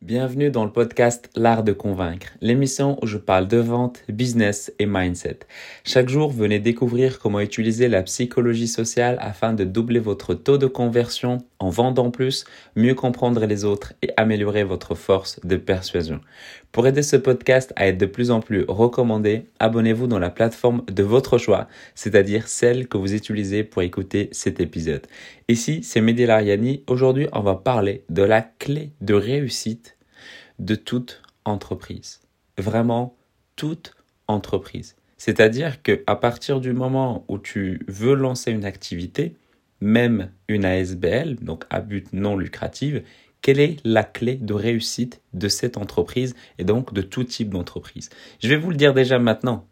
Bienvenue dans le podcast L'Art de Convaincre, l'émission où je parle de vente, business et mindset. Chaque jour, venez découvrir comment utiliser la psychologie sociale afin de doubler votre taux de conversion en vendant plus, mieux comprendre les autres et améliorer votre force de persuasion. Pour aider ce podcast à être de plus en plus recommandé, abonnez-vous dans la plateforme de votre choix, c'est-à-dire celle que vous utilisez pour écouter cet épisode. Ici, c'est Mehdi Lariani. Aujourd'hui, on va parler de la clé de réussite de toute entreprise. Vraiment, toute entreprise. C'est-à-dire que à partir du moment où tu veux lancer une activité, même une ASBL, donc à but non lucratif, quelle est la clé de réussite de cette entreprise et donc de tout type d'entreprise? Je vais vous le dire déjà maintenant,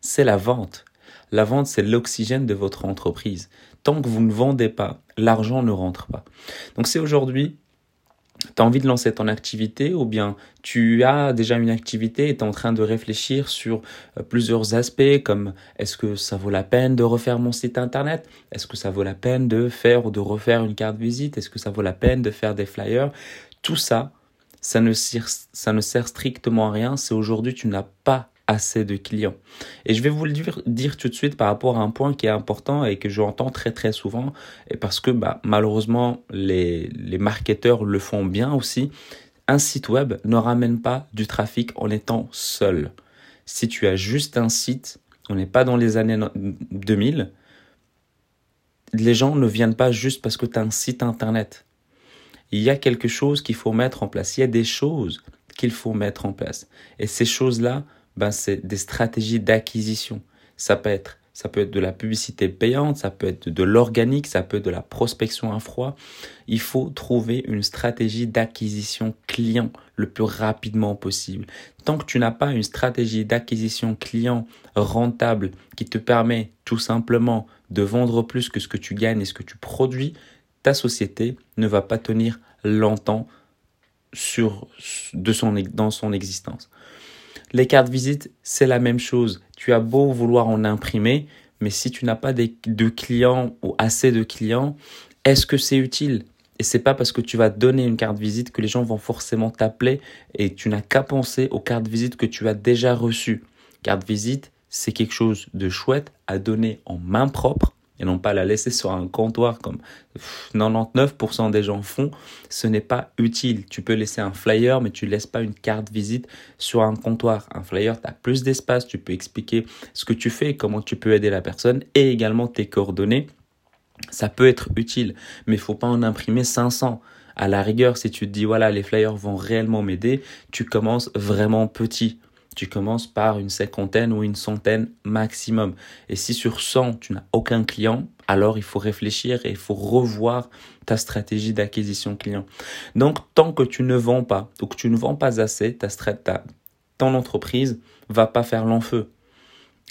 c'est la vente. La vente, c'est l'oxygène de votre entreprise. Tant que vous ne vendez pas, l'argent ne rentre pas. Donc c'est aujourd'hui tu as envie de lancer ton activité ou bien tu as déjà une activité et tu es en train de réfléchir sur euh, plusieurs aspects comme est-ce que ça vaut la peine de refaire mon site internet? Est-ce que ça vaut la peine de faire ou de refaire une carte visite? Est-ce que ça vaut la peine de faire des flyers? Tout ça, ça ne sert, ça ne sert strictement à rien. Si aujourd'hui tu n'as pas assez de clients. Et je vais vous le dire, tout de suite par rapport à un point qui est important et que j'entends très très souvent, et parce que bah, malheureusement les, les marketeurs le font bien aussi, un site web ne ramène pas du trafic en étant seul. Si tu as juste un site, on n'est pas dans les années 2000, les gens ne viennent pas juste parce que tu as un site internet. Il y a quelque chose qu'il faut mettre en place. Il y a des choses qu'il faut mettre en place. Et ces choses-là, ben c'est des stratégies d'acquisition. Ça peut être ça peut être de la publicité payante, ça peut être de l'organique, ça peut être de la prospection à froid. Il faut trouver une stratégie d'acquisition client le plus rapidement possible. Tant que tu n'as pas une stratégie d'acquisition client rentable qui te permet tout simplement de vendre plus que ce que tu gagnes et ce que tu produis, ta société ne va pas tenir longtemps sur, de son, dans son existence. Les cartes visite, c'est la même chose. Tu as beau vouloir en imprimer, mais si tu n'as pas de clients ou assez de clients, est-ce que c'est utile? Et c'est pas parce que tu vas donner une carte visite que les gens vont forcément t'appeler et tu n'as qu'à penser aux cartes visite que tu as déjà reçues. Carte visite, c'est quelque chose de chouette à donner en main propre et non pas la laisser sur un comptoir comme 99% des gens font, ce n'est pas utile. Tu peux laisser un flyer, mais tu ne laisses pas une carte visite sur un comptoir. Un flyer, tu as plus d'espace, tu peux expliquer ce que tu fais, comment tu peux aider la personne et également tes coordonnées. Ça peut être utile, mais il faut pas en imprimer 500. À la rigueur, si tu te dis, voilà, les flyers vont réellement m'aider, tu commences vraiment petit tu commences par une cinquantaine ou une centaine maximum. Et si sur 100, tu n'as aucun client, alors il faut réfléchir et il faut revoir ta stratégie d'acquisition client. Donc, tant que tu ne vends pas, ou que tu ne vends pas assez, ta, ta ton entreprise va pas faire l'enfeu.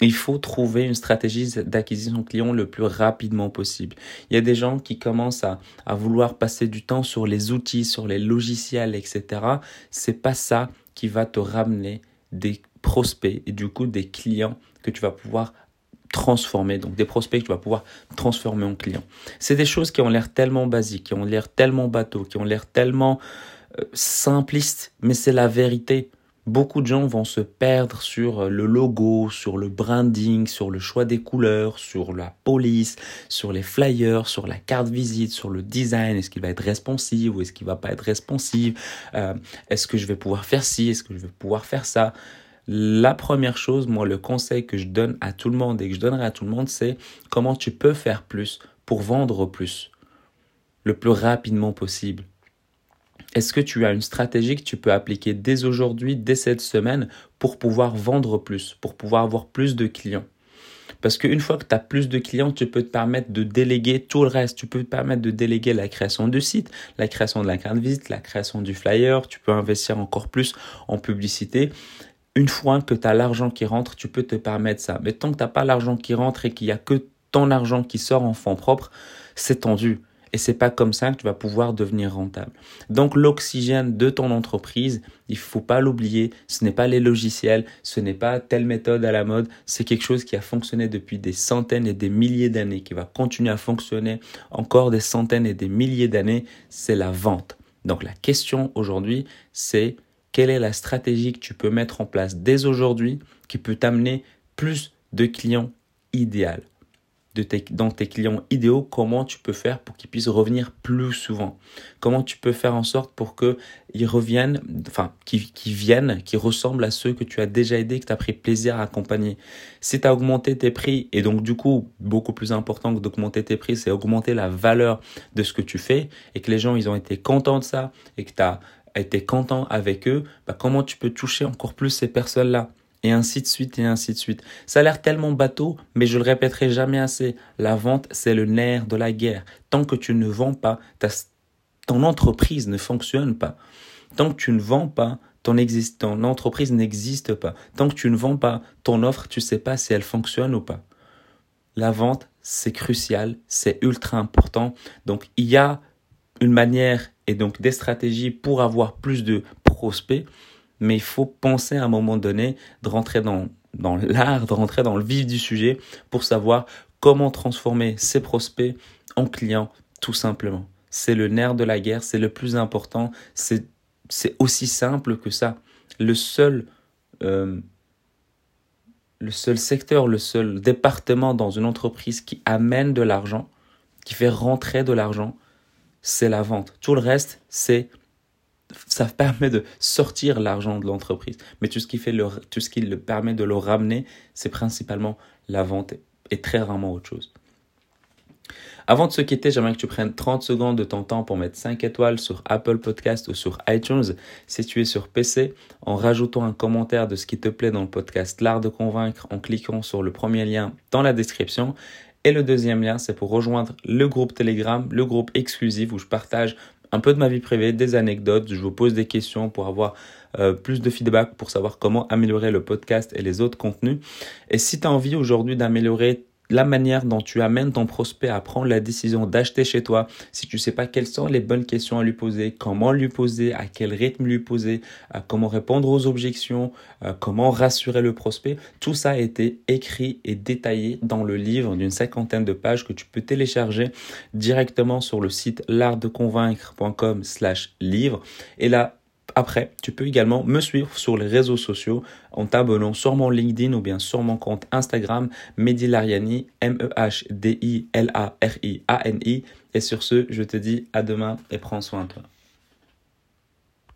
Il faut trouver une stratégie d'acquisition client le plus rapidement possible. Il y a des gens qui commencent à, à vouloir passer du temps sur les outils, sur les logiciels, etc. C'est pas ça qui va te ramener des prospects et du coup des clients que tu vas pouvoir transformer, donc des prospects que tu vas pouvoir transformer en clients. C'est des choses qui ont l'air tellement basiques, qui ont l'air tellement bateaux, qui ont l'air tellement euh, simplistes, mais c'est la vérité. Beaucoup de gens vont se perdre sur euh, le logo, sur le branding, sur le choix des couleurs, sur la police, sur les flyers, sur la carte visite, sur le design. Est-ce qu'il va être responsive ou est-ce qu'il va pas être responsive? Euh, Est-ce que je vais pouvoir faire ci? Est-ce que je vais pouvoir faire ça? La première chose, moi, le conseil que je donne à tout le monde et que je donnerai à tout le monde, c'est comment tu peux faire plus pour vendre plus, le plus rapidement possible. Est-ce que tu as une stratégie que tu peux appliquer dès aujourd'hui, dès cette semaine, pour pouvoir vendre plus, pour pouvoir avoir plus de clients? Parce qu'une fois que tu as plus de clients, tu peux te permettre de déléguer tout le reste. Tu peux te permettre de déléguer la création du site, la création de la carte visite, la création du flyer. Tu peux investir encore plus en publicité. Une fois que tu as l'argent qui rentre, tu peux te permettre ça. Mais tant que tu n'as pas l'argent qui rentre et qu'il n'y a que ton argent qui sort en fonds propres, c'est tendu. Et c'est pas comme ça que tu vas pouvoir devenir rentable. Donc l'oxygène de ton entreprise, il faut pas l'oublier. Ce n'est pas les logiciels, ce n'est pas telle méthode à la mode. C'est quelque chose qui a fonctionné depuis des centaines et des milliers d'années, qui va continuer à fonctionner encore des centaines et des milliers d'années. C'est la vente. Donc la question aujourd'hui, c'est quelle est la stratégie que tu peux mettre en place dès aujourd'hui qui peut t'amener plus de clients dans tes clients idéaux, comment tu peux faire pour qu'ils puissent revenir plus souvent? Comment tu peux faire en sorte pour qu'ils reviennent, enfin, qu'ils viennent, qu'ils ressemblent à ceux que tu as déjà aidés, que tu as pris plaisir à accompagner? Si tu as augmenté tes prix, et donc du coup, beaucoup plus important que d'augmenter tes prix, c'est augmenter la valeur de ce que tu fais, et que les gens, ils ont été contents de ça, et que tu as été content avec eux, bah, comment tu peux toucher encore plus ces personnes-là? Et ainsi de suite, et ainsi de suite. Ça a l'air tellement bateau, mais je le répéterai jamais assez. La vente, c'est le nerf de la guerre. Tant que tu ne vends pas, ton entreprise ne fonctionne pas. Tant que tu ne vends pas, ton, ton entreprise n'existe pas. Tant que tu ne vends pas ton offre, tu sais pas si elle fonctionne ou pas. La vente, c'est crucial, c'est ultra important. Donc, il y a une manière et donc des stratégies pour avoir plus de prospects mais il faut penser à un moment donné de rentrer dans, dans l'art, de rentrer dans le vif du sujet pour savoir comment transformer ses prospects en clients, tout simplement. C'est le nerf de la guerre, c'est le plus important, c'est aussi simple que ça. Le seul, euh, le seul secteur, le seul département dans une entreprise qui amène de l'argent, qui fait rentrer de l'argent, c'est la vente. Tout le reste, c'est ça permet de sortir l'argent de l'entreprise. Mais tout ce qui fait le, tout permet de le ramener, c'est principalement la vente et très rarement autre chose. Avant de se quitter, j'aimerais que tu prennes 30 secondes de ton temps pour mettre 5 étoiles sur Apple Podcast ou sur iTunes si tu es sur PC en rajoutant un commentaire de ce qui te plaît dans le podcast L'art de convaincre en cliquant sur le premier lien dans la description. Et le deuxième lien, c'est pour rejoindre le groupe Telegram, le groupe exclusif où je partage un peu de ma vie privée, des anecdotes, je vous pose des questions pour avoir euh, plus de feedback, pour savoir comment améliorer le podcast et les autres contenus. Et si tu as envie aujourd'hui d'améliorer la manière dont tu amènes ton prospect à prendre la décision d'acheter chez toi, si tu ne sais pas quelles sont les bonnes questions à lui poser, comment lui poser, à quel rythme lui poser, comment répondre aux objections, comment rassurer le prospect, tout ça a été écrit et détaillé dans le livre d'une cinquantaine de pages que tu peux télécharger directement sur le site l'artdeconvaincre.com slash livre. Et là, après, tu peux également me suivre sur les réseaux sociaux en t'abonnant sur mon LinkedIn ou bien sur mon compte Instagram Mehdi Lariani, M-E-H-D-I-L-A-R-I-A-N-I. Et sur ce, je te dis à demain et prends soin de toi.